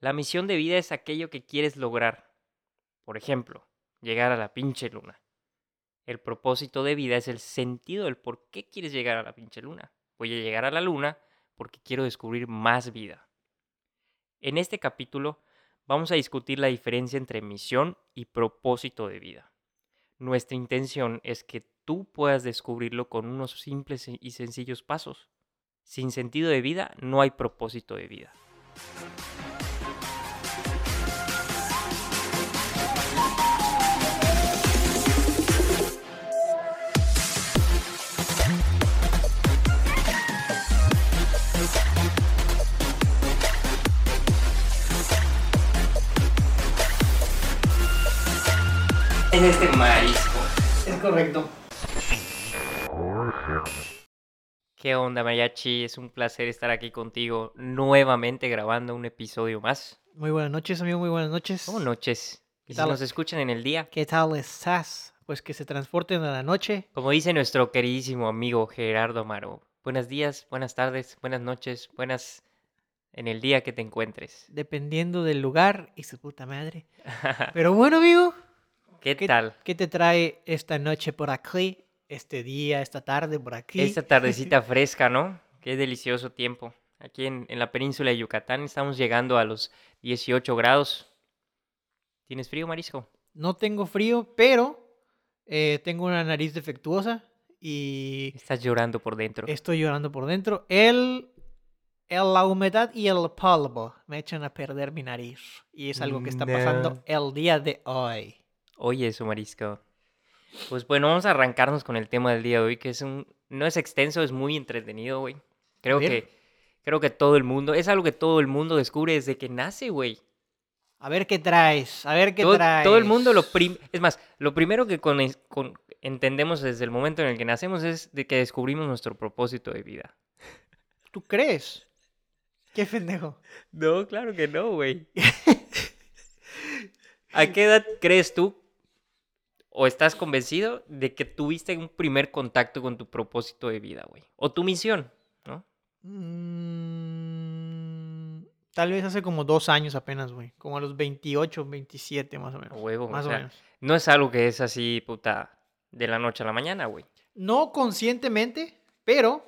La misión de vida es aquello que quieres lograr. Por ejemplo, llegar a la pinche luna. El propósito de vida es el sentido del por qué quieres llegar a la pinche luna. Voy a llegar a la luna porque quiero descubrir más vida. En este capítulo vamos a discutir la diferencia entre misión y propósito de vida. Nuestra intención es que tú puedas descubrirlo con unos simples y sencillos pasos. Sin sentido de vida no hay propósito de vida. En este marisco. Es correcto. ¿Qué onda, Mariachi? Es un placer estar aquí contigo nuevamente grabando un episodio más. Muy buenas noches, amigo, muy buenas noches. ¿Cómo noches? ¿Qué ¿Y si tal? nos escuchan en el día? ¿Qué tal estás? Pues que se transporten a la noche. Como dice nuestro queridísimo amigo Gerardo Amaro, buenos días, buenas tardes, buenas noches, buenas en el día que te encuentres. Dependiendo del lugar y su puta madre. Pero bueno, amigo, ¿Qué, ¿qué, tal? ¿qué te trae esta noche por aquí? Este día, esta tarde por aquí. Esta tardecita fresca, ¿no? Qué delicioso tiempo. Aquí en, en la península de Yucatán estamos llegando a los 18 grados. ¿Tienes frío, Marisco? No tengo frío, pero eh, tengo una nariz defectuosa y Estás llorando por dentro. estoy llorando por dentro. El, el- la humedad y el polvo me echan a perder mi nariz. Y es algo que está pasando el día de hoy. Oye, eso, Marisco. Pues bueno, vamos a arrancarnos con el tema del día de hoy, que es un... No es extenso, es muy entretenido, güey. Creo que... Creo que todo el mundo... Es algo que todo el mundo descubre desde que nace, güey. A ver qué traes, a ver qué Todo, traes. todo el mundo lo... prim- Es más, lo primero que con, con- entendemos desde el momento en el que nacemos es de que descubrimos nuestro propósito de vida. ¿Tú crees? Qué pendejo. No, claro que no, güey. ¿A qué edad crees tú o estás convencido de que tuviste un primer contacto con tu propósito de vida, güey? O tu misión, ¿no? Mm, tal vez hace como dos años apenas, güey. Como a los 28, 27 más o menos. huevo, Más o o, menos. no es algo que es así, puta, de la noche a la mañana, güey. No conscientemente, pero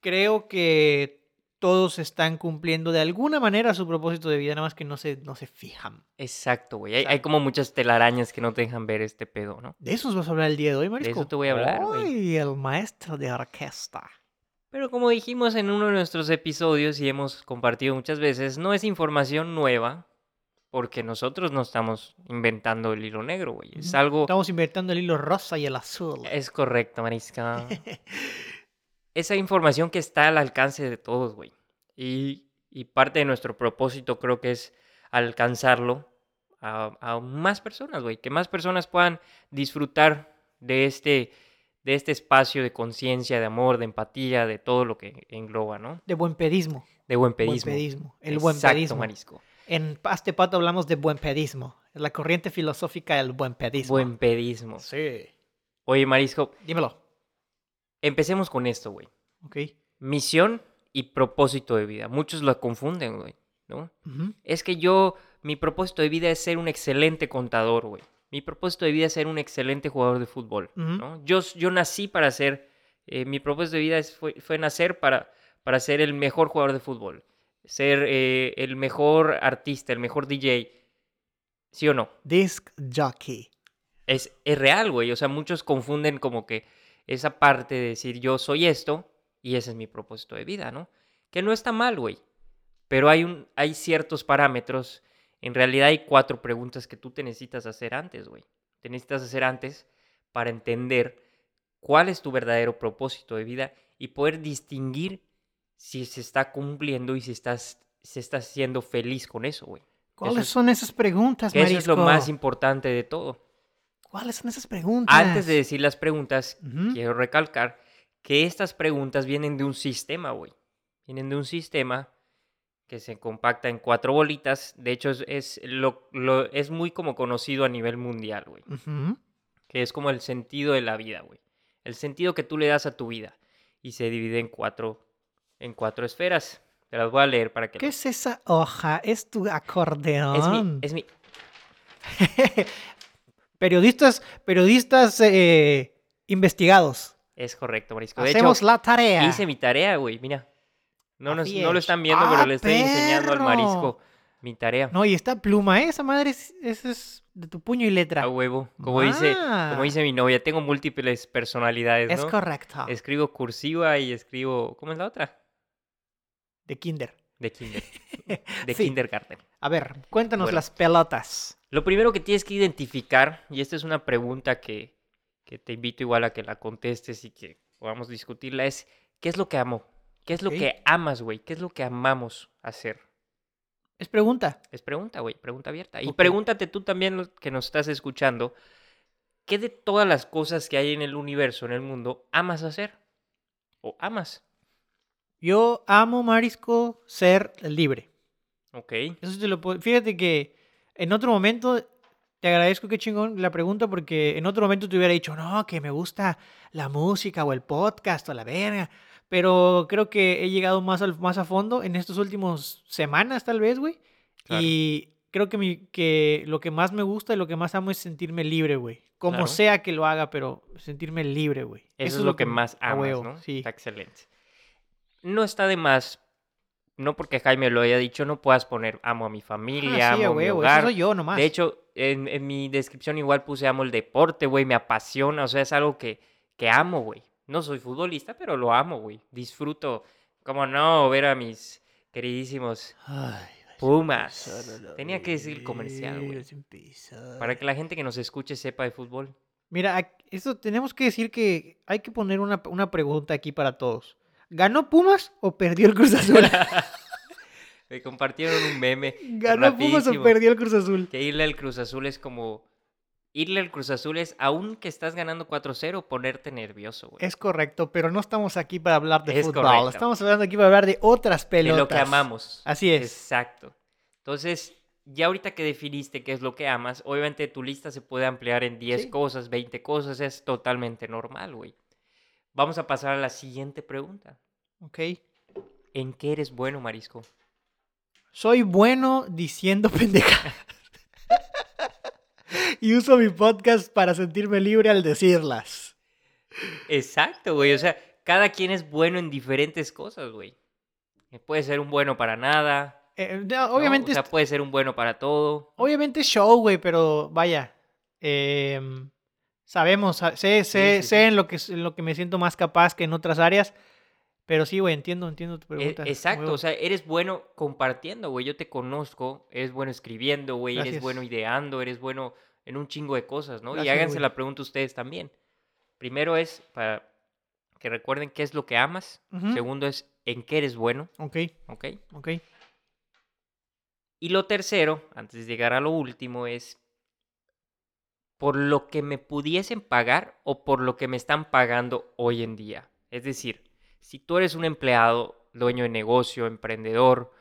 creo que todos están cumpliendo de alguna manera su propósito de vida, nada más que no se, no se fijan. Exacto, güey. Hay, como muchas telarañas que no te dejan ver este pedo, ¿no? De eso nos vas a hablar el día de hoy, Marisco. eso te voy a hablar, güey. El maestro de orquesta. Pero como dijimos en uno de nuestros episodios y hemos compartido muchas veces, no es información nueva porque nosotros no estamos inventando el hilo negro, güey. Es algo... Estamos inventando el hilo rosa y el azul. Es correcto, Marisca. Esa información que está al alcance de todos, güey. Y, y parte de nuestro propósito creo que es alcanzarlo a, a más personas, güey. Que más personas puedan disfrutar de este, de este espacio de conciencia, de amor, de empatía, de todo lo que engloba, ¿no? De buen pedismo. De buen Buen pedismo. pedismo. El buen Exacto, pedismo. Marisco. En Paste Pato hablamos de buen pedismo. La corriente filosófica del buen pedismo. Buen pedismo. Sí. Oye, Marisco, Dímelo. Empecemos con esto, güey. Ok. Misión y propósito de vida. Muchos lo confunden, güey, ¿no? Es que yo, mi propósito de vida es ser un excelente contador, güey. Mi propósito de vida es ser un excelente jugador de fútbol. ¿no? Yo, yo nací para ser, eh, mi propósito de vida es- fue, fue nacer para, para ser el mejor jugador de fútbol, ser eh, el mejor artista, el mejor DJ, ¿sí o no? Disc jockey. Es, es real, güey. O sea, muchos confunden como que esa parte de decir yo soy esto y ese es mi propósito de vida, ¿no? Que no está mal, güey. Pero hay, un, hay ciertos parámetros. En realidad hay cuatro preguntas que tú te necesitas hacer antes, güey. Te necesitas hacer antes para entender cuál es tu verdadero propósito de vida y poder distinguir si se está cumpliendo y si estás, si estás siendo feliz con eso, güey. ¿Cuáles es- son esas preguntas, Que eso es lo Marisco? más importante de todo. ¿Cuáles son esas preguntas? Antes de decir las preguntas, quiero recalcar que estas preguntas vienen de un sistema, güey. Vienen de un sistema que se compacta en cuatro bolitas. De hecho, es, es lo, lo- es muy como conocido a nivel mundial, güey. Que es como el sentido de la vida, güey. El sentido que tú le das a tu vida. Y se divide en cuatro, en cuatro esferas. Te las voy a leer para que... ¿Qué lo- es esa hoja? Es tu acordeón. Es mi, es mi... periodistas, periodistas eh, investigados. Es correcto, Marisco. De Hacemos hecho, la tarea. hice mi tarea, güey. Mira. No, nos- Así no lo es. están viendo, ¡Ah, pero le estoy enseñando al marisco mi tarea. No, y esta pluma, ¿eh? esa madre es, esa es de tu puño y letra. A huevo. Como dice, Ma. como dice mi novia, tengo múltiples personalidades, Es ¿no? correcto. Escribo cursiva y escribo. ¿Cómo es la otra? De kinder. De kinder. De Sí. kindergarten. A ver, cuéntanos Bueno. las pelotas. Lo primero que tienes que identificar, y esta es una pregunta que, que te invito igual a que la contestes y que podamos discutirla, es ¿qué es lo que amo? ¿Qué es lo que amas, güey? ¿Qué es lo que amamos hacer? Es pregunta. Es pregunta, güey, pregunta abierta. Y pregúntate tú también que nos estás escuchando, ¿qué de todas las cosas que hay en el universo, en el mundo, amas hacer? ¿O amas? Yo amo, Marisco, ser libre. Ok. Eso te lo puedo... Fíjate que en otro momento te agradezco que chingón la pregunta porque en otro momento te hubiera dicho, no, que me gusta la música o el podcast o la verga. Pero creo que he llegado más, al, más a fondo en estos últimos semanas, tal vez, güey. Claro. Y creo que, mi, que lo que más me gusta y lo que más amo es sentirme libre, güey. Como Claro. sea que lo haga, pero sentirme libre, güey. Eso, es lo que más a amas, huevo, ¿no? Sí. Está excelente. No está de más, no porque Jaime lo haya dicho, no puedas poner amo a mi Ah, familia, sí, a amo mi huevo. Eso hogar. soy yo nomás. De hecho, en, en mi descripción igual puse amo el deporte, güey, me apasiona, o sea, es algo que, que amo, güey. No soy futbolista, pero lo amo, güey. Disfruto, como no, ver a mis queridísimos Ay, Pumas. Tenía que decir comercial, güey. Para que la gente que nos escuche sepa de fútbol. Mira, esto tenemos que decir que hay que poner una, una pregunta aquí para todos. ¿Ganó Pumas o perdió el Cruz Azul? Me compartieron un meme. ¿Ganó Pumas o perdió el Cruz Azul? Que irle al Cruz Azul es como. Irle al Cruz Azul es, aunque estás ganando 4-0, ponerte nervioso, güey. Es correcto, pero no estamos aquí para hablar de Es fútbol. correcto. Estamos hablando aquí para hablar de otras De pelotas. lo que amamos. Así es. Exacto. Entonces, ya ahorita que definiste qué es lo que amas, obviamente tu lista se puede ampliar en 10 Sí. cosas, 20 cosas, es totalmente normal, güey. Vamos a pasar a la siguiente pregunta. Ok. ¿En qué eres bueno, Marisco? Soy bueno diciendo pendejadas. y uso mi podcast para sentirme libre al decirlas. Exacto, güey. O sea, cada quien es bueno en diferentes cosas, güey. Eh, Puede ser un bueno para nada. Eh, no, ¿no? obviamente, O sea, puede ser un bueno para todo. obviamente show, güey, pero vaya. em, sabemos, sa- sé, sé, sí, sé. En, lo que, en lo que me siento más capaz que en otras áreas. Pero sí, güey, entiendo, entiendo tu E- pregunta. Exacto, o sea, eres bueno compartiendo, güey. Yo te conozco, eres bueno escribiendo, güey. Eres bueno ideando, eres bueno en un chingo de cosas, ¿no? y háganse güey. la pregunta ustedes también. Primero es para que recuerden qué es lo que amas. Segundo es en qué eres bueno, Ok, ¿ok? ok. Y lo tercero, antes de llegar a lo último, es por lo que me pudiesen pagar o por lo que me están pagando hoy en día. Es decir, si tú eres un empleado, dueño de negocio, emprendedor,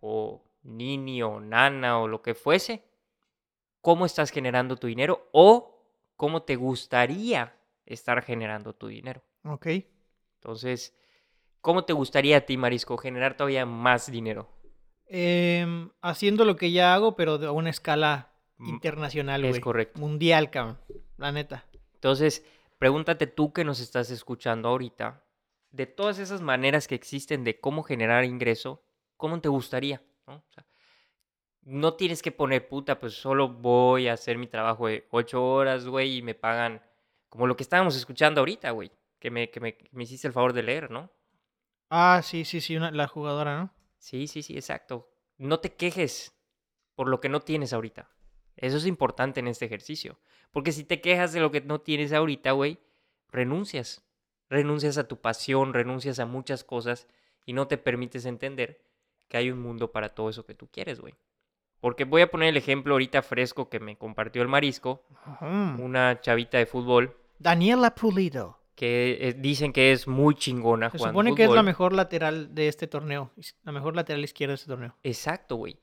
o nini o nana o lo que fuese, ¿cómo estás generando tu dinero o cómo te gustaría estar generando tu dinero? Ok. Entonces, ¿cómo te gustaría a ti, Marisco, generar todavía más dinero? Em, haciendo lo que ya hago, pero de- a una escala Mm, internacional, es güey. correcto. Mundial, cabrón. La neta. Entonces, pregúntate tú que nos estás escuchando ahorita, de todas esas maneras que existen de cómo generar ingreso, ¿cómo te gustaría? ¿no? O sea, no tienes que poner puta, pues solo voy a hacer mi trabajo de ocho horas, güey, y me pagan como lo que estábamos escuchando ahorita, güey, que me, que me, que me hiciste el favor de leer, ¿no? Ah, sí, sí, sí, una- la jugadora, ¿no? Sí, sí, sí, exacto. No te quejes por lo que no tienes ahorita. Eso es importante en este ejercicio. Porque si te quejas de lo que no tienes ahorita, güey, renuncias. Renuncias a tu pasión, renuncias a muchas cosas y no te permites entender que hay un mundo para todo eso que tú quieres, güey. Porque voy a poner el ejemplo ahorita fresco que me compartió el marisco, una chavita de fútbol Daniela Pulido. que eh, dicen que es muy chingona Se jugando supone que es la mejor lateral de este torneo. La mejor lateral izquierda de este torneo. Exacto, güey.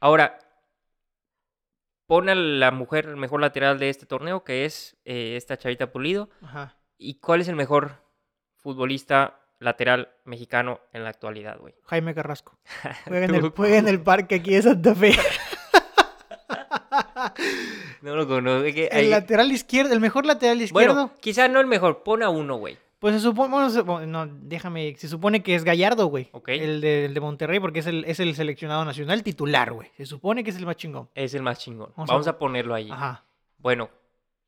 Ahora, pon a la mujer mejor lateral de este torneo, que es eh, esta chavita Pulido. Ajá. ¿Y cuál es el mejor futbolista lateral mexicano en la actualidad, güey. Jaime Carrasco. Juega en, el, juega en el parque aquí de Santa Fe. No lo conozco. es que El lateral izquierdo, el mejor lateral izquierdo. Bueno, quizá no el mejor. Pon a uno, güey. Pues se supone, bueno, se- no, déjame, se supone que es Gallardo, güey. Ok. El de, el de Monterrey, porque es el, es el seleccionado nacional titular, güey. Se supone que es el más chingón. Es el más chingón. Vamos a Vamos ver. a ponerlo ahí. Ajá. Bueno,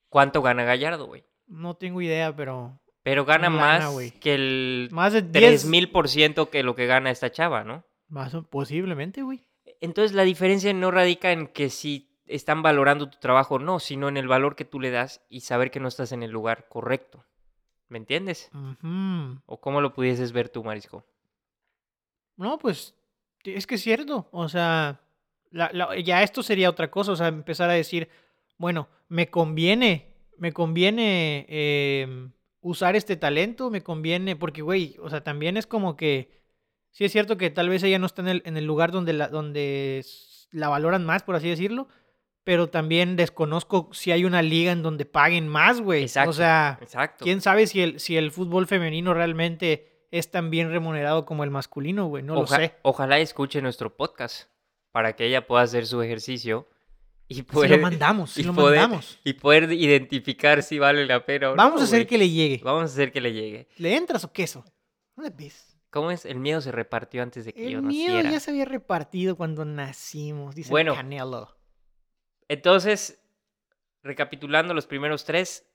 ¿cuánto gana Gallardo, güey? No tengo idea, pero Pero gana más que el más de 10 3000 por ciento que lo que gana esta chava, ¿no? Más o- posiblemente, güey. Entonces la diferencia no radica en que si están valorando tu trabajo o no, sino en el valor que tú le das y saber que no estás en el lugar correcto. ¿Me entiendes? ¿O cómo lo pudieses ver tú, Marisco? No, pues es que es cierto. O sea, la- la- ya esto sería otra cosa. O sea, empezar a decir, bueno, me conviene, me conviene em, usar este talento, me conviene, porque, güey, o sea, también es como que, sí es cierto que tal vez ella no está en el, en el lugar donde la, donde la valoran más, por así decirlo, pero también desconozco si hay una liga en donde paguen más, güey. Exacto. O sea, Exacto. quién sabe si el, si el fútbol femenino realmente es tan bien remunerado como el masculino, güey. No lo sé. Ojalá escuche nuestro podcast para que ella pueda hacer su ejercicio y Si poder, lo mandamos, si y lo poder- mandamos. y poder identificar si vale la pena o Vamos no, a hacer que le llegue. Vamos a hacer que le llegue. ¿Le entras o queso? ¿Dónde ves? ¿Cómo es? El miedo se repartió antes de que yo El miedo naciera. ya se había repartido cuando nacimos, dice Bueno. Canelo. Entonces, recapitulando los primeros tres,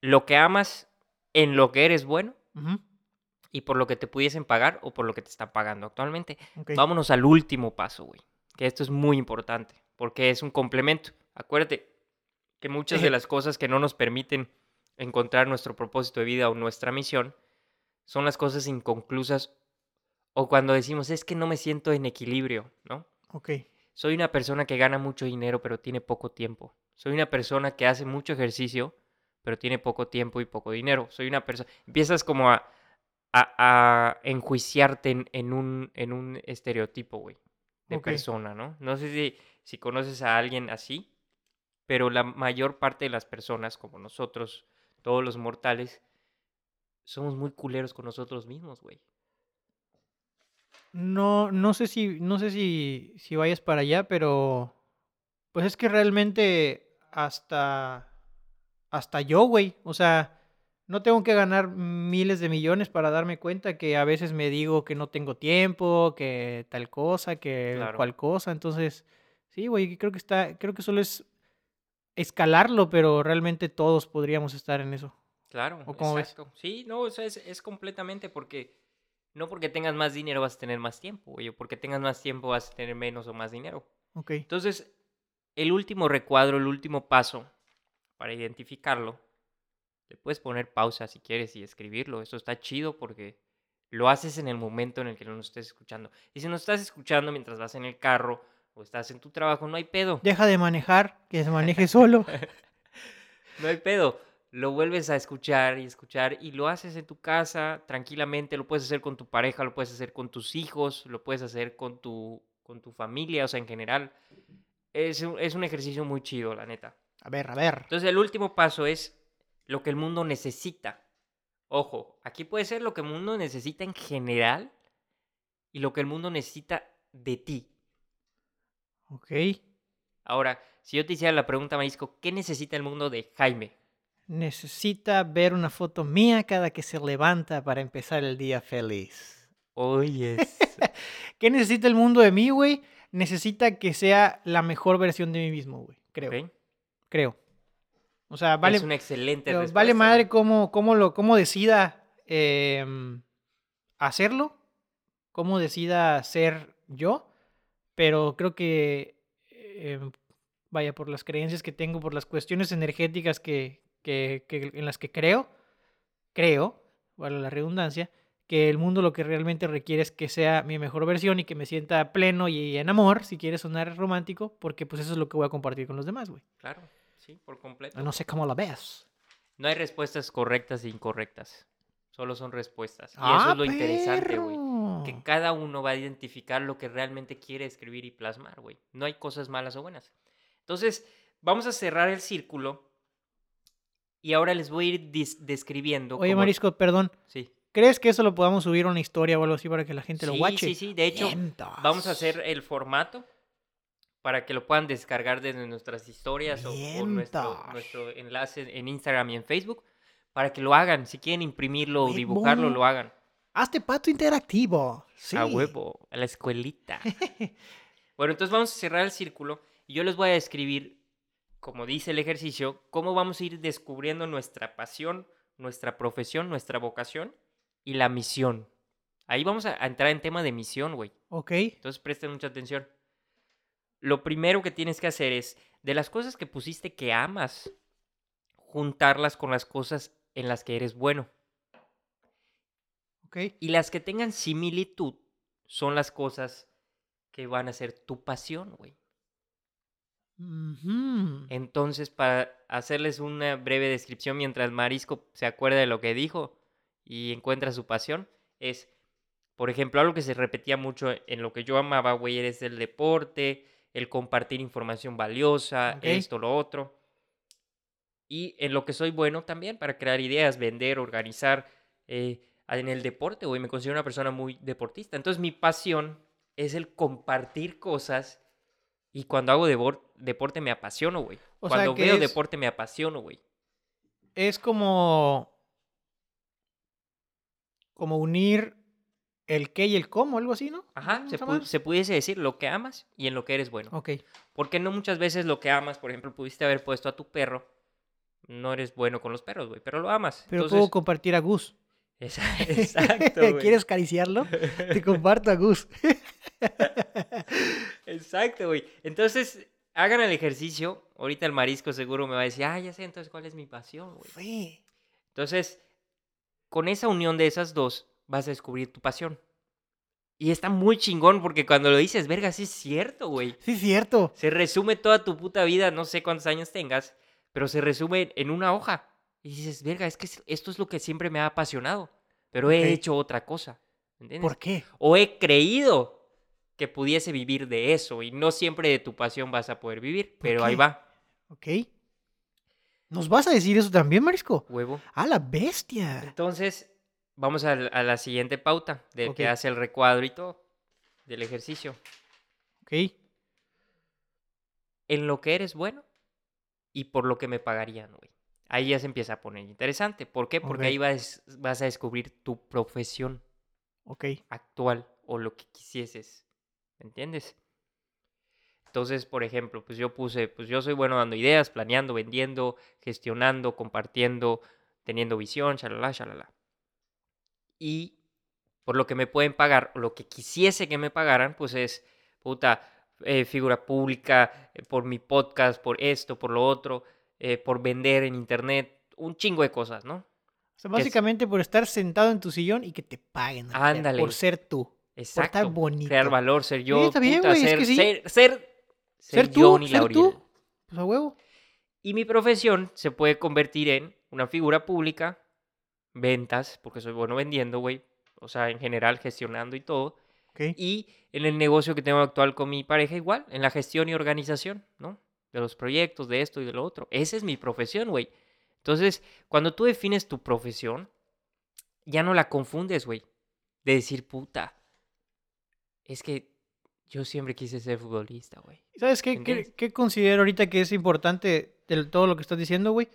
lo que amas, en lo que eres bueno y por lo que te pudiesen pagar o por lo que te están pagando actualmente. ok. Vámonos al último paso, güey. Que esto es muy importante porque es un complemento. Acuérdate que muchas de las cosas que no nos permiten encontrar nuestro propósito de vida o nuestra misión son las cosas inconclusas o cuando decimos es que no me siento en equilibrio, ¿no? Ok. Soy una persona que gana mucho dinero pero tiene poco tiempo. Soy una persona que hace mucho ejercicio pero tiene poco tiempo y poco dinero. Soy una persona... Empiezas como a, a, a enjuiciarte en, en un, en un estereotipo, güey, de persona, ¿no? No sé si, si conoces a alguien así, pero la mayor parte de las personas, como nosotros, todos los mortales, somos muy culeros con nosotros mismos, güey. No, no sé si, no sé si, si vayas para allá, pero pues es que realmente hasta, hasta yo, güey, o sea, no tengo que ganar miles de millones para darme cuenta que a veces me digo que no tengo tiempo, que tal cosa, que Claro. cual cosa, entonces, sí, güey, creo que está, creo que solo es escalarlo, pero realmente todos podríamos estar en eso. Claro, ¿O cómo ves? exacto. Sí, no, o sea, es, es completamente porque no porque tengas más dinero vas a tener más tiempo, o porque tengas más tiempo vas a tener menos o más dinero. Ok. Entonces, el último recuadro, el último paso para identificarlo, le puedes poner pausa si quieres y escribirlo. Eso está chido porque lo haces en el momento en el que lo estés escuchando. Y si no estás escuchando mientras vas en el carro o estás en tu trabajo, no hay pedo. Deja de manejar, que se maneje solo. No hay pedo. Lo vuelves a escuchar y escuchar y lo haces en tu casa tranquilamente. Lo puedes hacer con tu pareja, lo puedes hacer con tus hijos, lo puedes hacer con tu, con tu familia, o sea, en general. Es un, es un ejercicio muy chido, la neta. A ver, a ver. Entonces, el último paso es lo que el mundo necesita. Ojo, aquí puede ser lo que el mundo necesita en general y lo que el mundo necesita de ti. Ok. Ahora, si yo te hiciera la pregunta, Marisco, ¿qué necesita el mundo de Jaime? Necesita ver una foto mía cada que se levanta para empezar el día feliz. Oye, ¿Qué necesita el mundo de mí, güey? Necesita que sea la mejor versión de mí mismo, güey. Creo. Creo. O sea, vale, es una excelente respuesta. vale madre cómo, cómo, lo, cómo decida em, hacerlo, cómo decida ser yo, pero creo que, em, vaya, por las creencias que tengo, por las cuestiones energéticas que, que- que- en las que creo, creo, vale la redundancia, que el mundo lo que realmente requiere es que sea mi mejor versión y que me sienta pleno y en amor, si quieres sonar romántico, porque pues eso es lo que voy a compartir con los demás, güey. Claro, sí, por completo. No sé cómo la ves. No hay respuestas correctas e incorrectas. Solo son respuestas. Y eso Ah, es lo interesante, güey. Que cada uno va a identificar lo que realmente quiere escribir y plasmar, güey. No hay cosas malas o buenas. Entonces, vamos a cerrar el círculo. Y ahora les voy a ir describiendo. Oye, cómo- Marisco, perdón. Sí. ¿Crees que eso lo podamos subir a una historia o algo así para que la gente lo Sí, guache? sí, sí. De hecho, vamos a hacer el formato para que lo puedan descargar desde nuestras historias o, o nuestro, nuestro enlace en Instagram y en Facebook para que lo hagan. Si quieren imprimirlo o dibujarlo, lo hagan. Hazte pato interactivo. Sí. A huevo, a la escuelita. bueno, entonces vamos a cerrar el círculo y yo les voy a describir, como dice el ejercicio, cómo vamos a ir descubriendo nuestra pasión, nuestra profesión, nuestra vocación y la misión. Ahí vamos a entrar en tema de misión, güey. Ok. Entonces presten mucha atención. Lo primero que tienes que hacer es, de las cosas que pusiste que amas, juntarlas con las cosas en las que eres bueno. Ok. Y las que tengan similitud son las cosas que van a ser tu pasión, güey. Entonces, para hacerles una breve descripción mientras Marisco se acuerda de lo que dijo y encuentra su pasión, es, por ejemplo, algo que se repetía mucho en lo que yo amaba, güey, es el deporte, el compartir información valiosa, esto, lo otro. Y en lo que soy bueno también, para crear ideas, vender, organizar. eh, en el deporte, güey, me considero una persona muy deportista. Entonces, mi pasión es el compartir cosas. Y cuando hago deporte me apasiono, güey. Cuando veo es- deporte me apasiono, güey. Es como. Como unir el qué y el cómo, algo así, ¿no? Ajá, ¿No se, pu- se pudiese decir lo que amas y en lo que eres bueno. Ok. Porque no muchas veces lo que amas, por ejemplo, pudiste haber puesto a tu perro. No eres bueno con los perros, güey, pero lo amas. Pero Entonces, puedo compartir a Gus. Exacto, güey. ¿Quieres acariciarlo? Te comparto a Gus. Exacto, güey. Entonces, hagan el ejercicio. Ahorita el marisco seguro me va a decir, ah, ya sé entonces cuál es mi pasión, güey. Sí. Entonces, con esa unión de esas dos, vas a descubrir tu pasión. Y está muy chingón porque cuando lo dices, verga, sí es cierto, güey. Sí, cierto. Se resume toda tu puta vida, no sé cuántos años tengas, pero se resume en una hoja. Y dices, verga, es que es- esto es lo que siempre me ha apasionado, pero he hecho otra cosa. ¿Entiendes? ¿Por qué? O he creído que pudiese vivir de eso y no siempre de tu pasión vas a poder vivir, ¿Por pero ahí va, Ok. ¿Nos vas a decir eso también, Marisco? huevo. ¡A la bestia! Entonces, vamos a, a la siguiente pauta del que hace el recuadro y todo del ejercicio. Ok. En lo que eres bueno y por lo que me pagarían, güey. Ahí ya se empieza a poner interesante. ¿Por qué? Porque Ok. ahí vas, vas a descubrir tu profesión Ok. actual o lo que quisieses. ¿Me entiendes? Entonces, por ejemplo, pues yo puse, pues yo soy bueno dando ideas, planeando, vendiendo, gestionando, compartiendo, teniendo visión, shalala, shalala. Y por lo que me pueden pagar, o lo que quisiese que me pagaran, pues es, puta, eh, figura pública, eh, por mi podcast, por esto, por lo otro, eh, por vender en internet, un chingo de cosas, ¿no? O sea, es- básicamente por estar sentado en tu sillón y que te paguen. Ándale. Por ser tú. Exacto. bonito. Crear valor, ser yo, está bien, puta, güey, es ser, que sí. ser, ser, Ser ser tú, Johnny ser tú. Pues a huevo. Y mi profesión se puede convertir en una figura pública, ventas, porque soy bueno vendiendo, güey. O sea, en general, gestionando y todo. Ok. Y en el negocio que tengo actual con mi pareja, igual, en la gestión y organización, ¿no? De los proyectos, de esto y de lo otro. Esa es mi profesión, güey. Entonces, cuando tú defines tu profesión, ya no la confundes, güey. De decir, puta, es que yo siempre quise ser futbolista, güey. ¿Sabes qué, qué, considero ahorita que es importante de todo lo que estás diciendo, güey?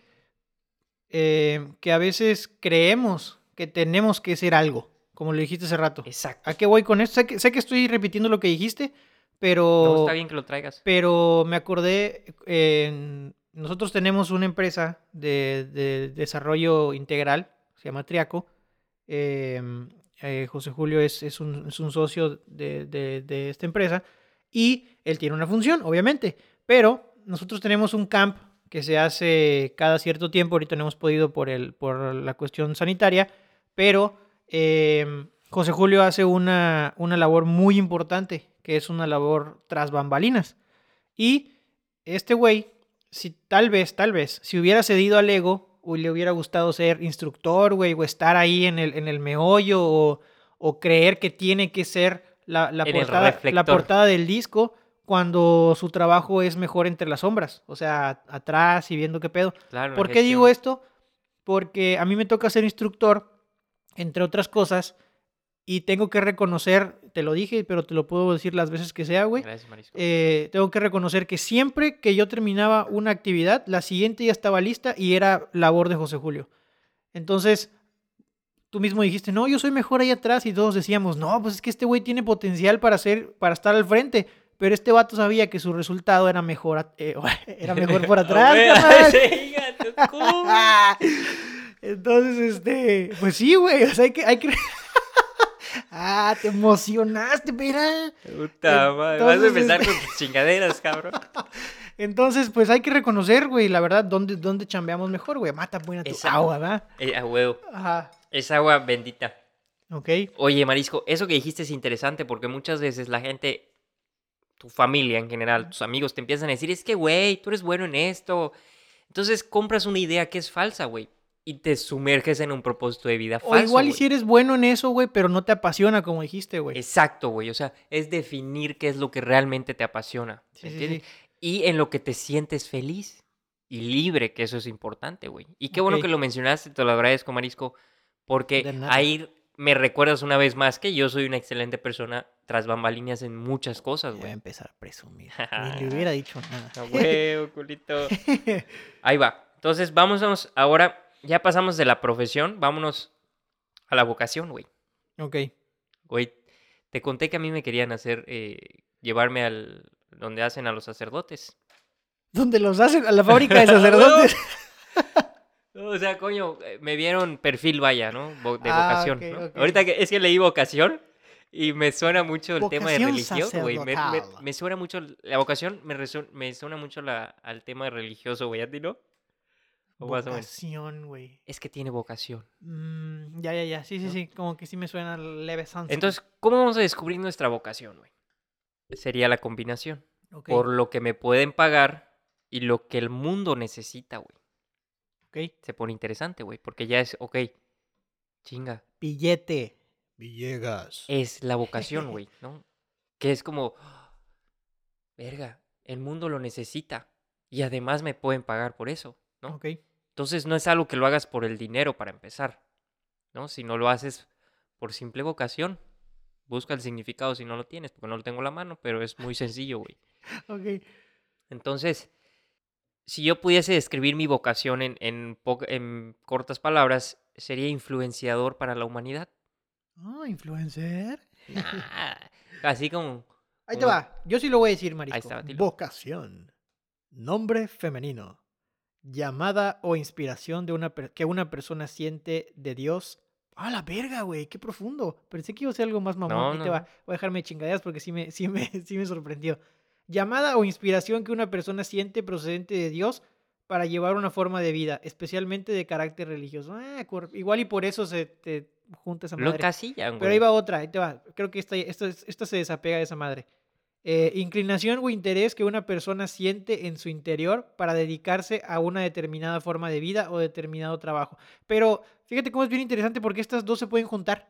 Eh, que a veces creemos que tenemos que ser algo, como lo dijiste hace rato. Exacto. ¿A qué voy con esto? Sé que, sé que estoy repitiendo lo que dijiste, pero... No, está bien que lo traigas. Pero me acordé, eh, nosotros tenemos una empresa de, de desarrollo integral, se llama Triaco. eh, eh, José Julio es, un, socio de, esta empresa y él tiene una función, obviamente, pero nosotros tenemos un camp que se hace cada cierto tiempo, ahorita no hemos podido por la cuestión sanitaria, pero eh, José Julio hace una, una labor muy importante, que es una labor tras bambalinas. Y este güey, si tal vez, tal vez, si hubiera cedido al ego, o le hubiera gustado ser instructor, güey, o estar ahí en el, en el meollo, o, o creer que tiene que ser la, la portada, la portada del disco, cuando su trabajo es mejor entre las sombras, o sea, atrás y viendo qué pedo. Claro, ¿Por qué digo esto? Porque a mí me toca ser instructor entre otras cosas. Y tengo que reconocer, te lo dije, pero te lo puedo decir las veces que sea, güey. Gracias, Marisco. eh, tengo que reconocer que siempre que yo terminaba una actividad, la siguiente ya estaba lista y era labor de José Julio. Entonces, tú mismo dijiste, no, yo soy mejor ahí atrás y todos decíamos, no, pues es que este güey tiene potencial para, ser, para estar al frente. Pero este vato sabía que su resultado era mejor, eh, era mejor por atrás. Entonces, este, pues sí, güey, o sea, hay que... Hay que... ah, te emocionaste, mira. Puta madre. Vas a empezar este- con tus chingaderas, cabrón. Entonces, pues hay que reconocer, güey, la verdad, dónde, dónde chambeamos mejor, güey. Mata buena tu Exacto. agua, ¿verdad? Eh, a huevo. Ajá. Es agua bendita. Ok. Oye, Marisco, eso que dijiste es interesante porque muchas veces la gente, tu familia en general, tus amigos te empiezan a decir, es que, güey, tú eres bueno en esto. Entonces compras una idea que es falsa, güey, y te sumerges en un propósito de vida O falso. igual y güey. si eres bueno en eso, güey, pero no te apasiona, como dijiste, güey. Exacto, güey. O sea, es definir qué es lo que realmente te apasiona. Sí, ¿entiendes? sí. Y en lo que te sientes feliz y libre, que eso es importante, güey. Y qué bueno que lo mencionaste, te lo agradezco, Marisco, porque ahí me recuerdas una vez más que yo soy una excelente persona tras bambalinas en muchas cosas, Voy a güey. empezar a presumir. Ni le hubiera dicho nada. Huevo, culito. Ahí va. Entonces, vámonos ahora, ya pasamos de la profesión, vámonos a la vocación, güey. ok. Güey, te conté que a mí me querían hacer, eh, llevarme al, donde hacen a los sacerdotes. ¿Dónde los hacen? A la fábrica de sacerdotes. O sea, coño, eh, me vieron perfil, vaya, ¿no? De Ah, vocación. ok, ¿no? ok. Ahorita que, es que leí vocación y me suena mucho el tema de religión, güey. Me, me- me suena mucho, la vocación me, resu- me suena mucho la, al tema religioso, güey, ¿a ti no? O. Vocación, güey. Es que tiene vocación. Mm, ya, ya, ya. Sí, sí, ¿No? sí. Como que sí me suena leve sans. Entonces, ¿cómo vamos a descubrir nuestra vocación, güey? Sería la combinación. Por lo que me pueden pagar y lo que el mundo necesita, güey. ok. Se pone interesante, güey, porque ya es, ok, chinga, Billete. Villegas. es la vocación, güey, ¿no? Que es como, "Ah, verga, el mundo lo necesita y además me pueden pagar por eso, Entonces no es algo que lo hagas por el dinero para empezar, ¿no? Si no lo haces por simple vocación, busca el significado si no lo tienes, porque no lo tengo a la mano, pero es muy sencillo, güey. Ok. Entonces, si yo pudiese describir mi vocación en, en, en cortas palabras, sería influenciador para la humanidad. Ah, influencer. Nah, así como... Ahí te Como- va. Yo sí lo voy a decir, Marisco. está. Vocación. Nombre femenino. Llamada o inspiración de una que una persona siente de Dios. Ah, la verga, güey. Qué profundo. Pensé que iba a ser algo más mamón. No, no, te va. Voy a dejarme de chingaderas porque sí me, sí, me, sí me sorprendió. Llamada o inspiración que una persona siente procedente de Dios para llevar una forma de vida, especialmente de carácter religioso. Ah, igual y por eso se te junta esa Lo madre. encasillan, Pero ahí va otra, ahí te va. Creo que esta, esta, esta se desapega de esa madre. Eh, inclinación o interés que una persona siente en su interior para dedicarse a una determinada forma de vida o determinado trabajo. Pero fíjate cómo es bien interesante porque estas dos se pueden juntar.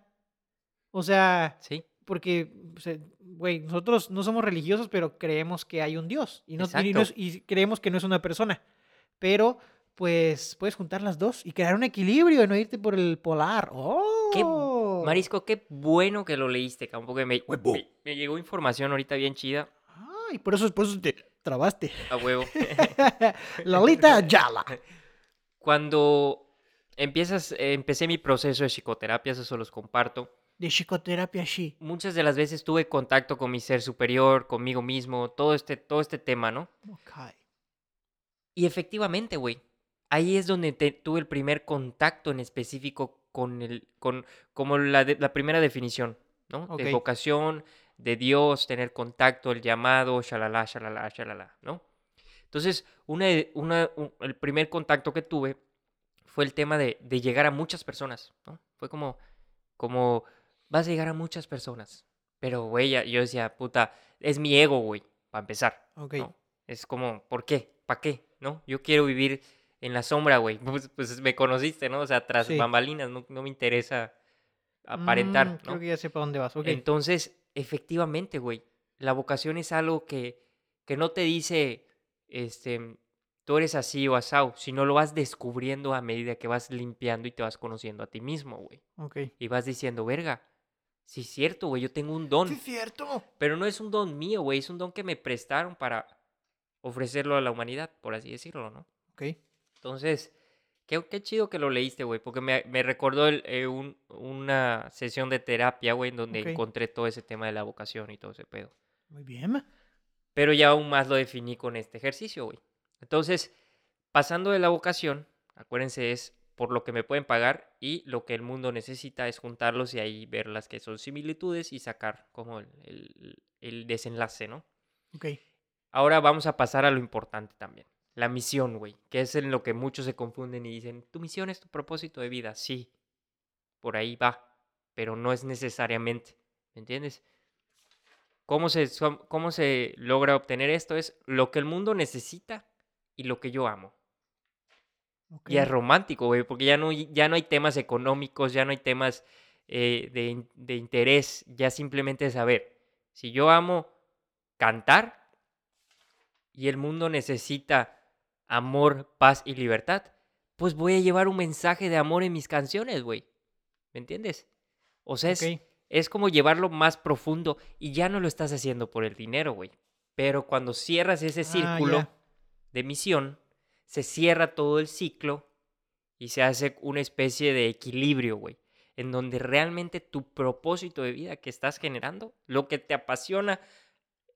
O sea, Sí, porque, güey, nosotros no somos religiosos, pero creemos que hay un Dios. Y, no, y no es- y creemos que no es una persona. Pero, pues, puedes juntar las dos y crear un equilibrio y no irte por el polar. ¡Oh! Qué Marisco, qué bueno que lo leíste, cabrón, porque me, me, me llegó información ahorita bien chida. Ay, por eso, por eso te trabaste. A huevo. Lolita Yala. Cuando empiezas, eh, empecé mi proceso de psicoterapia, eso se los comparto. De psicoterapia, sí. Muchas de las veces tuve contacto con mi ser superior, conmigo mismo, todo este, todo este tema, ¿no? Ok. Y efectivamente, güey, ahí es donde te- tuve el primer contacto en específico con el, con, como la, de- la primera definición, ¿no? De Ok. vocación, de Dios, tener contacto, el llamado, shalala, shalala, shalala, ¿no? Entonces, una, de- una, un- el primer contacto que tuve fue el tema de, de llegar a muchas personas, ¿no? Fue como, como, vas a llegar a muchas personas. Pero, güey, yo decía, puta, es mi ego, güey, para empezar. Ok. ¿no? Es como, ¿por qué? ¿Para qué? ¿No? Yo quiero vivir en la sombra, güey. Pues, pues me conociste, ¿no? O sea, tras Sí. bambalinas, no, no me interesa aparentar, Mm, ¿no? Creo que ya sé para dónde vas. Ok. Entonces, efectivamente, güey, la vocación es algo que, que no te dice, este, tú eres así o asao, sino lo vas descubriendo a medida que vas limpiando y te vas conociendo a ti mismo, güey. Ok. Y vas diciendo, verga, sí es cierto, güey, yo tengo un don. Sí, es cierto. Pero no es un don mío, güey, es un don que me prestaron para ofrecerlo a la humanidad, por así decirlo, ¿no? Ok. Entonces, qué, qué chido que lo leíste, güey, porque me, me recordó el- eh, un- una sesión de terapia, güey, en donde encontré todo ese tema de la vocación y todo ese pedo. Muy bien. Pero ya aún más lo definí con este ejercicio, güey. Entonces, pasando de la vocación, acuérdense, es por lo que me pueden pagar y lo que el mundo necesita es juntarlos y ahí ver las que son similitudes y sacar como el, el- el desenlace, ¿no? Ok. Ahora vamos a pasar a lo importante también. La misión, güey, que es en lo que muchos se confunden y dicen, tu misión es tu propósito de vida. Sí, por ahí va, pero no es necesariamente, ¿me entiendes? ¿Cómo se, ¿Cómo se logra obtener esto? Es lo que el mundo necesita y lo que yo amo. Ya es romántico, güey, porque ya no, hay- ya no hay temas económicos, ya no hay temas eh, de, de interés, ya simplemente es saber, si yo amo cantar y el mundo necesita amor, paz y libertad, pues voy a llevar un mensaje de amor en mis canciones, güey. ¿Me entiendes? O sea, es, Ok. es como llevarlo más profundo y ya no lo estás haciendo por el dinero, güey. Pero cuando cierras ese Ah, círculo de misión, se cierra todo el ciclo y se hace una especie de equilibrio, güey, en donde realmente tu propósito de vida que estás generando, lo que te apasiona,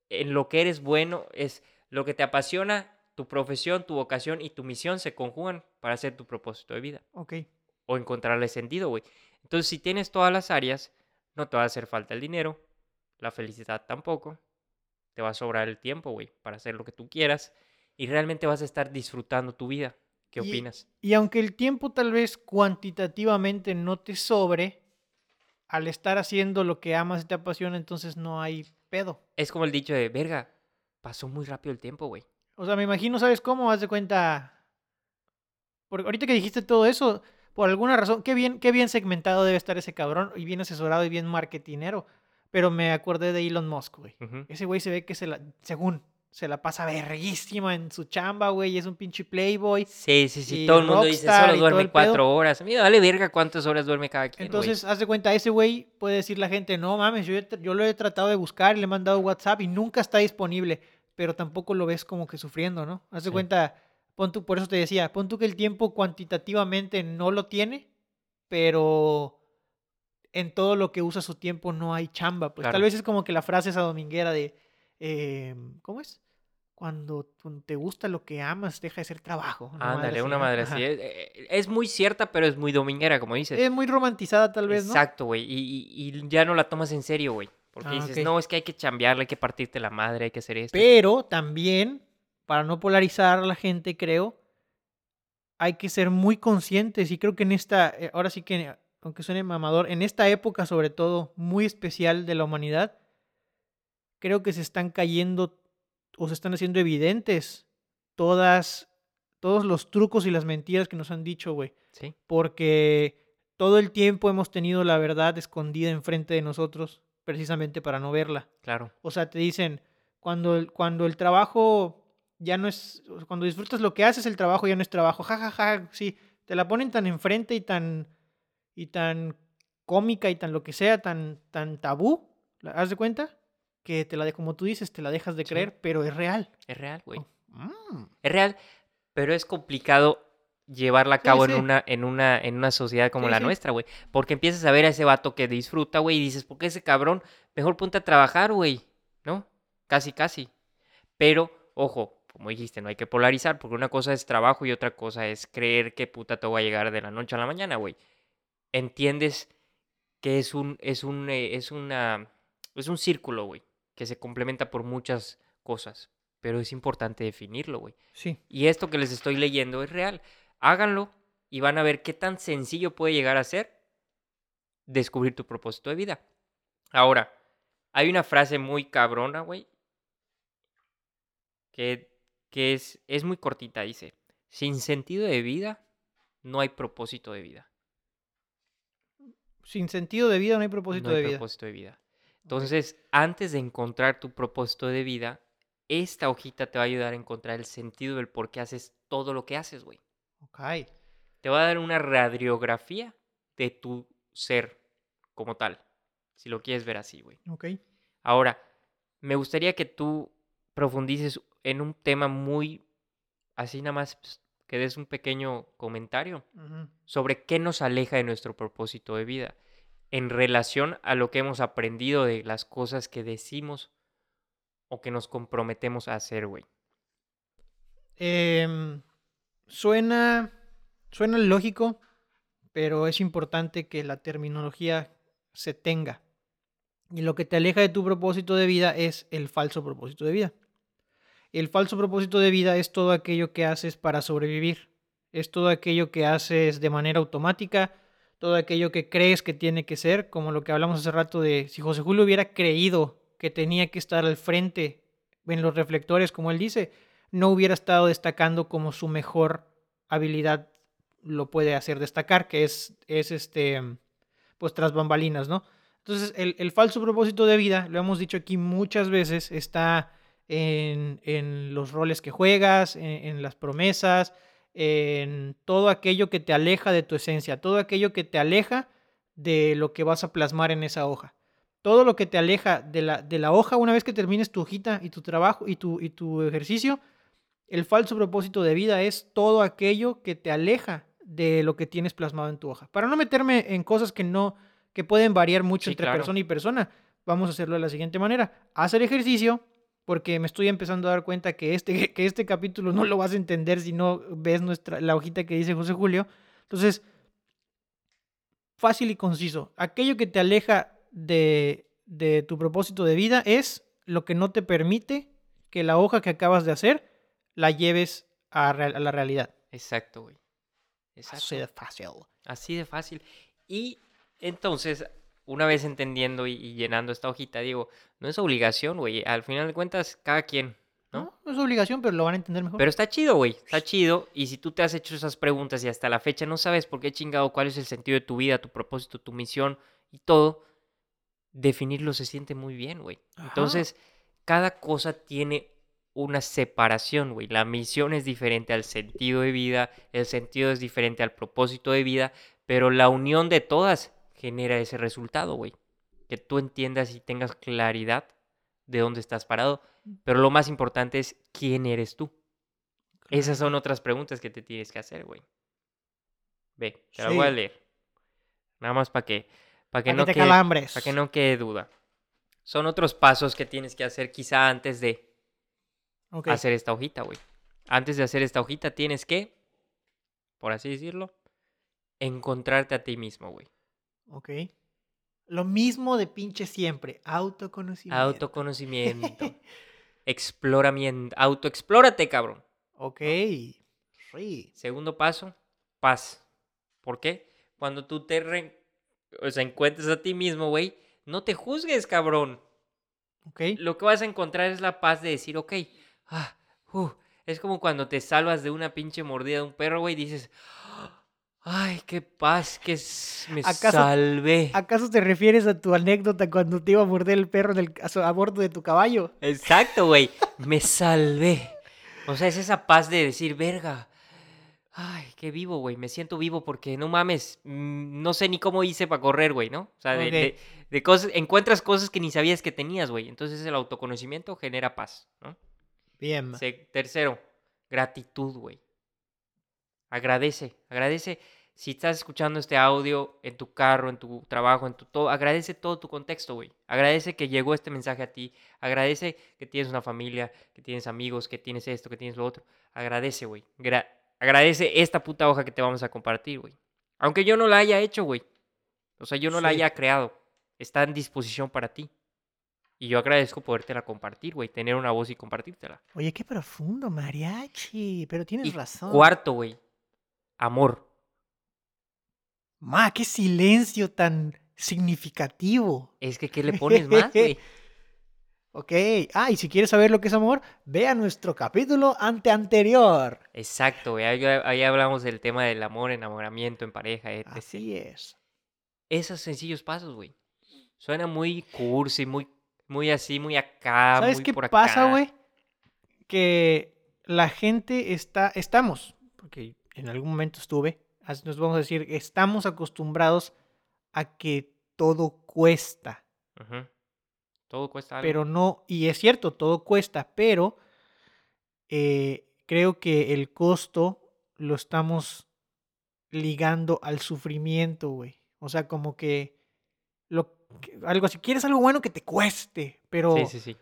en lo que eres bueno, es lo que te apasiona, tu profesión, tu vocación y tu misión se conjugan para hacer tu propósito de vida Ok. o encontrarle sentido, güey. Entonces, si tienes todas las áreas, no te va a hacer falta el dinero, la felicidad tampoco, te va a sobrar el tiempo, güey, para hacer lo que tú quieras y realmente vas a estar disfrutando tu vida. ¿Qué Y- opinas? Y aunque el tiempo tal vez cuantitativamente no te sobre, al estar haciendo lo que amas y te apasiona, entonces no hay pedo. Es como el dicho de, verga, pasó muy rápido el tiempo, güey. O sea, me imagino, ¿sabes cómo? Haz de cuenta. Porque ahorita que dijiste todo eso, por alguna razón, qué bien, qué bien segmentado debe estar ese cabrón, y bien asesorado y bien marketinero. Pero me acordé de Elon Musk, güey. Ese güey se ve que se la, según, se la pasa verguísima en su chamba, güey, y es un pinche playboy. Sí, sí, sí, todo el mundo dice, solo duerme pedo. cuatro horas. Mira, dale verga cuántas horas duerme cada quien, güey. Entonces, haz de cuenta, ese güey puede decir la gente, no mames, yo, yo lo he tratado de buscar, le he mandado WhatsApp y nunca está disponible, pero tampoco lo ves como que sufriendo, ¿no? Haz de Sí. cuenta, pon tú, por eso te decía, pon tú que el tiempo cuantitativamente no lo tiene, pero en todo lo que usa su tiempo no hay chamba. Pues tal vez es como que la frase esa dominguera de, eh, ¿cómo es? Cuando, te gusta lo que amas, deja de ser trabajo. una Ándale, una madre así. Es, eh, es muy cierta, pero es muy dominguera, como dices. Es muy romantizada tal vez, ¿no? Exacto, güey. Y, y- y ya no la tomas en serio, güey. Porque Ah, dices, no, es que hay que chambearle, hay que partirte la madre, hay que hacer esto. Pero también, para no polarizar a la gente, creo, hay que ser muy conscientes. Y creo que en esta, eh, ahora sí que, aunque suene mamador, en esta época, sobre todo, muy especial de la humanidad, creo que se están cayendo o se están haciendo evidentes todas, todos los trucos y las mentiras que nos han dicho, güey. Sí, Porque todo el tiempo hemos tenido la verdad escondida enfrente de nosotros, precisamente para no verla. claro. O sea, te dicen, cuando el, cuando el trabajo ya no es, cuando disfrutas lo que haces, el trabajo ya no es trabajo. Ja, ja, ja, sí, te la ponen tan enfrente y tan, y tan cómica y tan lo que sea, tan, tan tabú, ¿la- ¿haz de cuenta? Que te la de, como tú dices, te la dejas de Sí. creer, pero es real. Es real, güey. Oh, mm, Es real, pero es complicado llevarla a cabo sí. en una en una en una sociedad como Sí, la nuestra, güey, porque empiezas a ver a ese vato que disfruta, güey, y dices, "¿Por qué ese cabrón mejor ponte a trabajar, güey?", ¿no? Casi casi. Pero ojo, como dijiste, no hay que polarizar, porque una cosa es trabajo y otra cosa es creer que puta te va a llegar de la noche a la mañana, güey. Entiendes que es un es un eh, es una es un círculo, güey, que se complementa por muchas cosas, pero es importante definirlo, güey. Sí, Y esto que les estoy leyendo es real. Háganlo y van a ver qué tan sencillo puede llegar a ser descubrir tu propósito de vida. Ahora, hay una frase muy cabrona, güey, que, que es, es muy cortita. Dice, sin sentido de vida, no hay propósito de vida. sin sentido de vida no hay propósito no hay de vida. propósito de vida. Entonces, antes de encontrar tu propósito de vida, esta hojita te va a ayudar a encontrar el sentido del por qué haces todo lo que haces, güey. Ok. Te va a dar una radiografía de tu ser como tal, si lo quieres ver así, güey. Ok. Ahora, me gustaría que tú profundices en un tema muy, así nada más, pues, que des un pequeño comentario sobre qué nos aleja de nuestro propósito de vida en relación a lo que hemos aprendido de las cosas que decimos o que nos comprometemos a hacer, güey. Em, suena, suena lógico, pero es importante que la terminología se tenga. Y lo que te aleja de tu propósito de vida es el falso propósito de vida. El falso propósito de vida es todo aquello que haces para sobrevivir. Es todo aquello que haces de manera automática, todo aquello que crees que tiene que ser, como lo que hablamos hace rato de si José Julio hubiera creído que tenía que estar al frente en los reflectores, como él dice, no hubiera estado destacando como su mejor habilidad lo puede hacer destacar, que es, es este, pues tras bambalinas, ¿no? Entonces, el, el falso propósito de vida, lo hemos dicho aquí muchas veces, está en, en los roles que juegas, en, las promesas, en todo aquello que te aleja de tu esencia, todo aquello que te aleja de lo que vas a plasmar en esa hoja. Todo lo que te aleja de la, de la hoja una vez que termines tu hojita y tu trabajo y tu, y tu ejercicio, el falso propósito de vida es todo aquello que te aleja de lo que tienes plasmado en tu hoja. Para no meterme en cosas que no que pueden variar mucho Sí, entre claro. persona y persona, vamos a hacerlo de la siguiente manera. Hacer ejercicio, porque me estoy empezando a dar cuenta que este, que este capítulo no lo vas a entender si no ves nuestra, la hojita que dice José Julio. Entonces, fácil y conciso. Aquello que te aleja de, de tu propósito de vida es lo que no te permite que la hoja que acabas de hacer la lleves a, real- a la realidad. Exacto, güey. Exacto. Así de fácil. Así de fácil. Y entonces, una vez entendiendo y, y llenando esta hojita, digo, no es obligación, güey. Al final de cuentas, cada quien, ¿no? ¿No? no es obligación, pero lo van a entender mejor. Pero está chido, güey. Está chido. Y si tú te has hecho esas preguntas y hasta la fecha no sabes por qué chingado, cuál es el sentido de tu vida, tu propósito, tu misión y todo, definirlo se siente muy bien, güey. Entonces, cada cosa tiene una separación, güey. La misión es diferente al sentido de vida, el sentido es diferente al propósito de vida, pero la unión de todas genera ese resultado, güey. Que tú entiendas y tengas claridad de dónde estás parado, pero lo más importante es quién eres tú. Esas son otras preguntas que te tienes que hacer, güey. Ve, te la voy a Sí. leer. Nada más para que, para que, no que te quede, calambres. para que no quede duda. Son otros pasos que tienes que hacer quizá antes de Hacer esta hojita, güey. Antes de hacer esta hojita tienes que, por así decirlo, encontrarte a ti mismo, güey. Ok. Lo mismo de pinche siempre. Autoconocimiento. Autoconocimiento. exploramiento. Autoexplórate, cabrón. Ok. Sí. Segundo paso, paz. ¿Por qué? Cuando tú te re- o sea, encuentres a ti mismo, güey, no te juzgues, cabrón. Ok. Lo que vas a encontrar es la paz de decir, ok, ah, uh, es como cuando te salvas de una pinche mordida de un perro, güey, y dices, ay, qué paz, que me ¿Acaso- salvé. ¿Acaso te refieres a tu anécdota cuando te iba a morder el perro en el, a, a bordo de tu caballo? Exacto, güey, me salvé. O sea, es esa paz de decir, verga. Ay, qué vivo, güey. Me siento vivo porque no mames. mm, No sé ni cómo hice para correr, güey, ¿no? O sea, de, Ok. de- de cosas, encuentras cosas que ni sabías que tenías, güey. Entonces el autoconocimiento genera paz, ¿no? Bien. Se- tercero, gratitud, güey. Agradece, agradece. Si estás escuchando este audio en tu carro, en tu trabajo, en tu todo, agradece todo tu contexto, güey. Agradece que llegó este mensaje a ti. Agradece que tienes una familia, que tienes amigos, que tienes esto, que tienes lo otro. Agradece, güey. Gra- agradece esta puta hoja que te vamos a compartir, güey. Aunque yo no la haya hecho, güey. O sea, yo no la haya creado. Está en disposición para ti. Y yo agradezco podértela compartir, güey. Tener una voz y compartírtela. Oye, qué profundo, mariachi. Pero tienes Y razón. Cuarto, güey. Amor. Ma, qué silencio tan significativo. Es que, ¿qué le pones más, güey? Ok. Ah, y si quieres saber lo que es amor, ve a nuestro capítulo ante anterior. Exacto, güey. Ahí, ahí hablamos del tema del amor, enamoramiento en pareja, etc. Así es. Esos sencillos pasos, güey. Suena muy cursi, muy, muy así, muy acá, ¿Sabes muy qué por acá. pasa, güey? que la gente está, estamos, porque en algún momento estuve, nos vamos a decir, estamos acostumbrados a que todo cuesta. Todo cuesta algo. Pero no, y es cierto, todo cuesta, pero eh, creo que el costo lo estamos ligando al sufrimiento, güey. O sea, como que- algo así, quieres algo bueno que te cueste, pero Sí, sí, sí.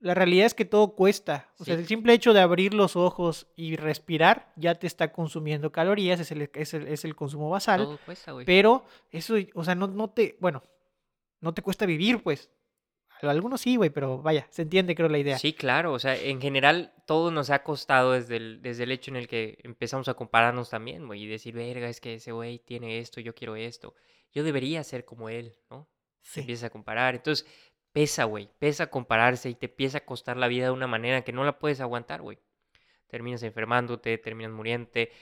la realidad es que todo cuesta. O sea, el simple hecho de abrir los ojos y respirar ya te está consumiendo calorías, es el, es el, es el consumo basal. Todo cuesta, güey. Pero eso, o sea, no, no te, bueno, no te cuesta vivir, pues. A Algunos sí, güey, pero vaya, se entiende creo la idea. Sí, claro, o sea, en general todo nos ha costado desde el, desde el hecho en el que empezamos a compararnos también, güey, y decir, verga, es que ese güey tiene esto, yo quiero esto, yo debería ser como él, ¿no? Sí. empiezas a comparar, entonces pesa, güey, pesa compararse y te empieza a costar la vida de una manera que no la puedes aguantar, güey. Terminas enfermándote, terminas muriéndote,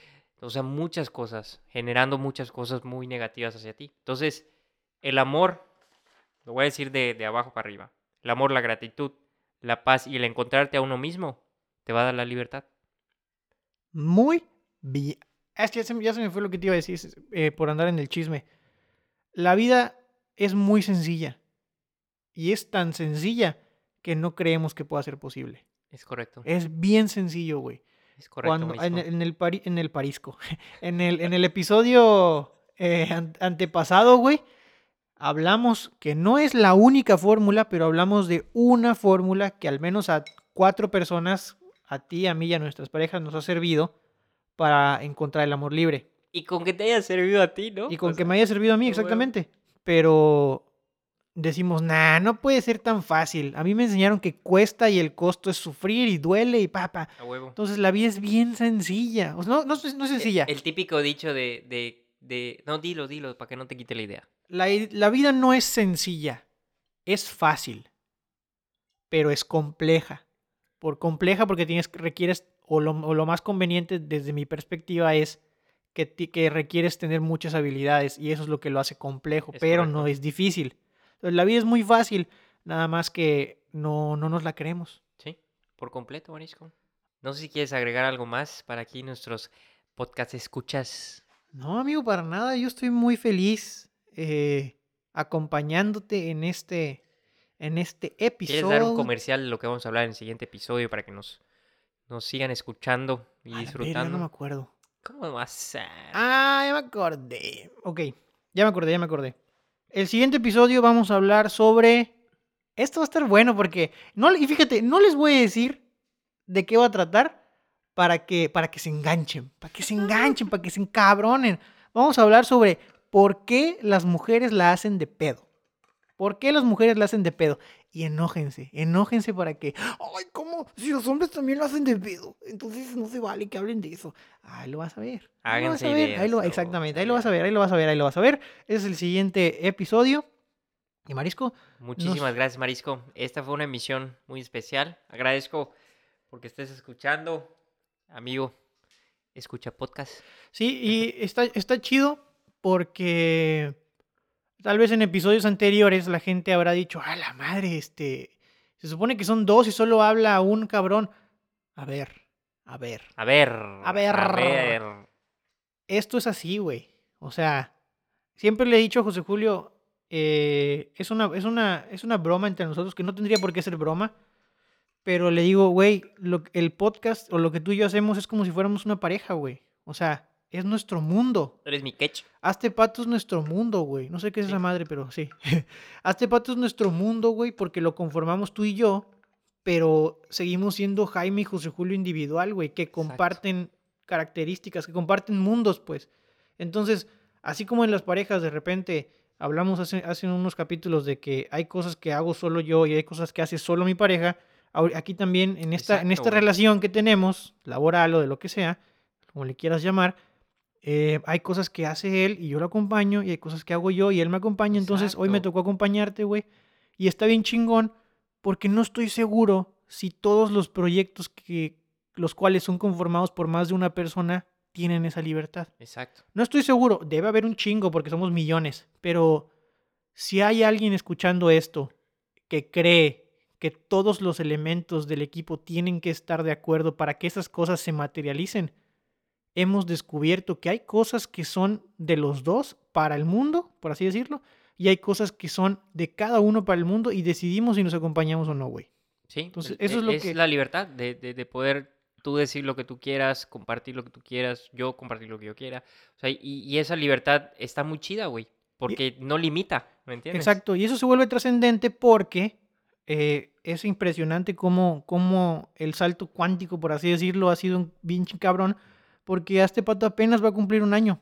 o sea, muchas cosas, generando muchas cosas muy negativas hacia ti. Entonces, el amor, lo voy a decir de, de abajo para arriba, el amor, la gratitud, la paz y el encontrarte a uno mismo, te va a dar la libertad. Muy bien. Es que ya se, me- ya se me fue lo que te iba a decir eh, por andar en el chisme. La vida es muy sencilla. Y es tan sencilla que no creemos que pueda ser posible. Es correcto, Es bien sencillo, güey. es correcto. Cuando, en, el- en el pari- en el parisco. En el, en el episodio eh, an- antepasado, güey, hablamos que no es la única fórmula, pero hablamos de una fórmula que al menos a cuatro personas, a ti, a mí y a nuestras parejas, nos ha servido para encontrar el amor libre. Y con que te haya servido a ti, ¿no? Y con O que sea, me haya servido a mí, huevo. Pero decimos, nah, no puede ser tan fácil. A mí me enseñaron que cuesta y el costo es sufrir y duele y papa. A huevo. Entonces la vida es bien sencilla. O sea, no, no, es- no es sencilla. El típico dicho de, de, de... No, dilo, dilo, para que no te quite la idea. La, la vida no es sencilla. Es fácil. Pero es compleja. Por compleja porque tienes, requieres, o lo, o lo más conveniente desde mi perspectiva es que, requieres tener muchas habilidades y eso es lo que lo hace complejo, Es pero no es difícil. Entonces, la vida es muy fácil, nada más que no, no nos la creemos. Sí, por completo, Marisco. No sé si quieres agregar algo más para aquí nuestros podcast escuchas. No, amigo, para nada. Yo estoy muy feliz eh, acompañándote en este, en este episodio. ¿Quieres dar un comercial de lo que vamos a hablar en el siguiente episodio para que nos, nos sigan escuchando y A disfrutando? no me acuerdo. ¿Cómo va a ser? Ah, ya me acordé. Ok, ya me acordé, ya me acordé. El siguiente episodio vamos a hablar sobre... Esto va a estar bueno porque... No, y fíjate, no les voy a decir de qué va a tratar para que, para que se enganchen, para que se enganchen, para que se encabronen. Vamos a hablar sobre por qué las mujeres la hacen de pedo. ¿Por qué las mujeres la hacen de pedo? Y enójense, enójense para que, ay, ¿cómo? Si los hombres también lo hacen de pedo, entonces no se vale que hablen de eso. Ahí lo vas a ver. Ahí lo vas a ver, ideas, ahí lo- exactamente, ahí ahí lo vas a ver, ahí lo vas a ver, ahí lo vas a ver. Ese es el siguiente episodio. Y Marisco, Muchísimas gracias, Marisco. Esta fue una emisión muy especial. Agradezco porque estés escuchando. Amigo, escucha podcast. sí, y está, está chido porque tal vez en episodios anteriores la gente habrá dicho, a la madre, este, se supone que son dos y solo habla un cabrón. A ver, a ver. A ver. A ver. A ver. esto es así, güey. O sea, siempre le he dicho a José Julio, eh, es, una, es, una, es una broma entre nosotros, que no tendría por qué ser broma, pero le digo, güey, el podcast o lo que tú y yo hacemos es como si fuéramos una pareja, güey. O sea, es nuestro mundo. Eres mi catch. Hazte pato es nuestro mundo, güey. No sé qué es Sí. esa madre, pero sí. Hazte pato es nuestro mundo, güey, porque lo conformamos tú y yo, pero seguimos siendo Jaime y José Julio individual, güey, que comparten características, que comparten mundos, pues. Entonces, así como en las parejas, de repente hablamos hace, hace unos capítulos de que hay cosas que hago solo yo y hay cosas que hace solo mi pareja. Aquí también, en esta, en esta güey. relación que tenemos, laboral o de lo que sea, como le quieras llamar, eh, hay cosas que hace él y yo lo acompaño, y hay cosas que hago yo y él me acompaña. Entonces, hoy me tocó acompañarte, güey. Y está bien chingón, porque no estoy seguro si todos los proyectos que los cuales son conformados por más de una persona tienen esa libertad. Exacto. No estoy seguro, debe haber un chingo porque somos millones, pero si hay alguien escuchando esto que cree que todos los elementos del equipo tienen que estar de acuerdo para que esas cosas se materialicen, hemos descubierto que hay cosas que son de los dos para el mundo, por así decirlo, y hay cosas que son de cada uno para el mundo y decidimos si nos acompañamos o no, güey. Sí, Entonces, eso es e- lo que- la libertad de, de- de poder tú decir lo que tú quieras, compartir lo que tú quieras, yo compartir lo que yo quiera. O sea, y, y esa libertad está muy chida, güey, porque no limita, ¿me entiendes? Exacto, y eso se vuelve trascendente porque eh, es impresionante cómo, cómo el salto cuántico, por así decirlo, ha sido un pinche cabrón, porque a este pato apenas va a cumplir un año.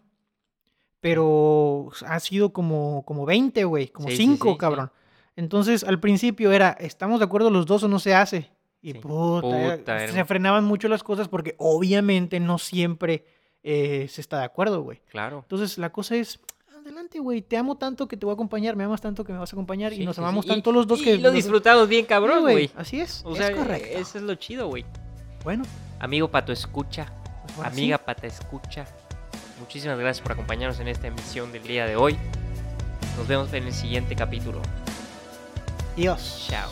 Pero ha sido como, como 20, güey, como Sí, sí, 5, sí, sí. cabrón. Entonces, al principio era, ¿estamos de acuerdo los dos o no se hace? Y puta, era- puta, se frenaban mucho las cosas porque obviamente no siempre eh, se está de acuerdo, güey. Claro. Entonces la cosa es, adelante, güey, te amo tanto que te voy a acompañar, me amas tanto que me vas a acompañar y nos amamos sí. tanto Y- los dos y que... lo disfrutamos bien cabrón, güey. Así es, O es sea, correcto. eso es lo chido, güey. Bueno, Amigo Pato Escucha. Amiga Pata Escucha, muchísimas gracias por acompañarnos en esta emisión del día de hoy. Nos vemos en el siguiente capítulo. Dios. Chao.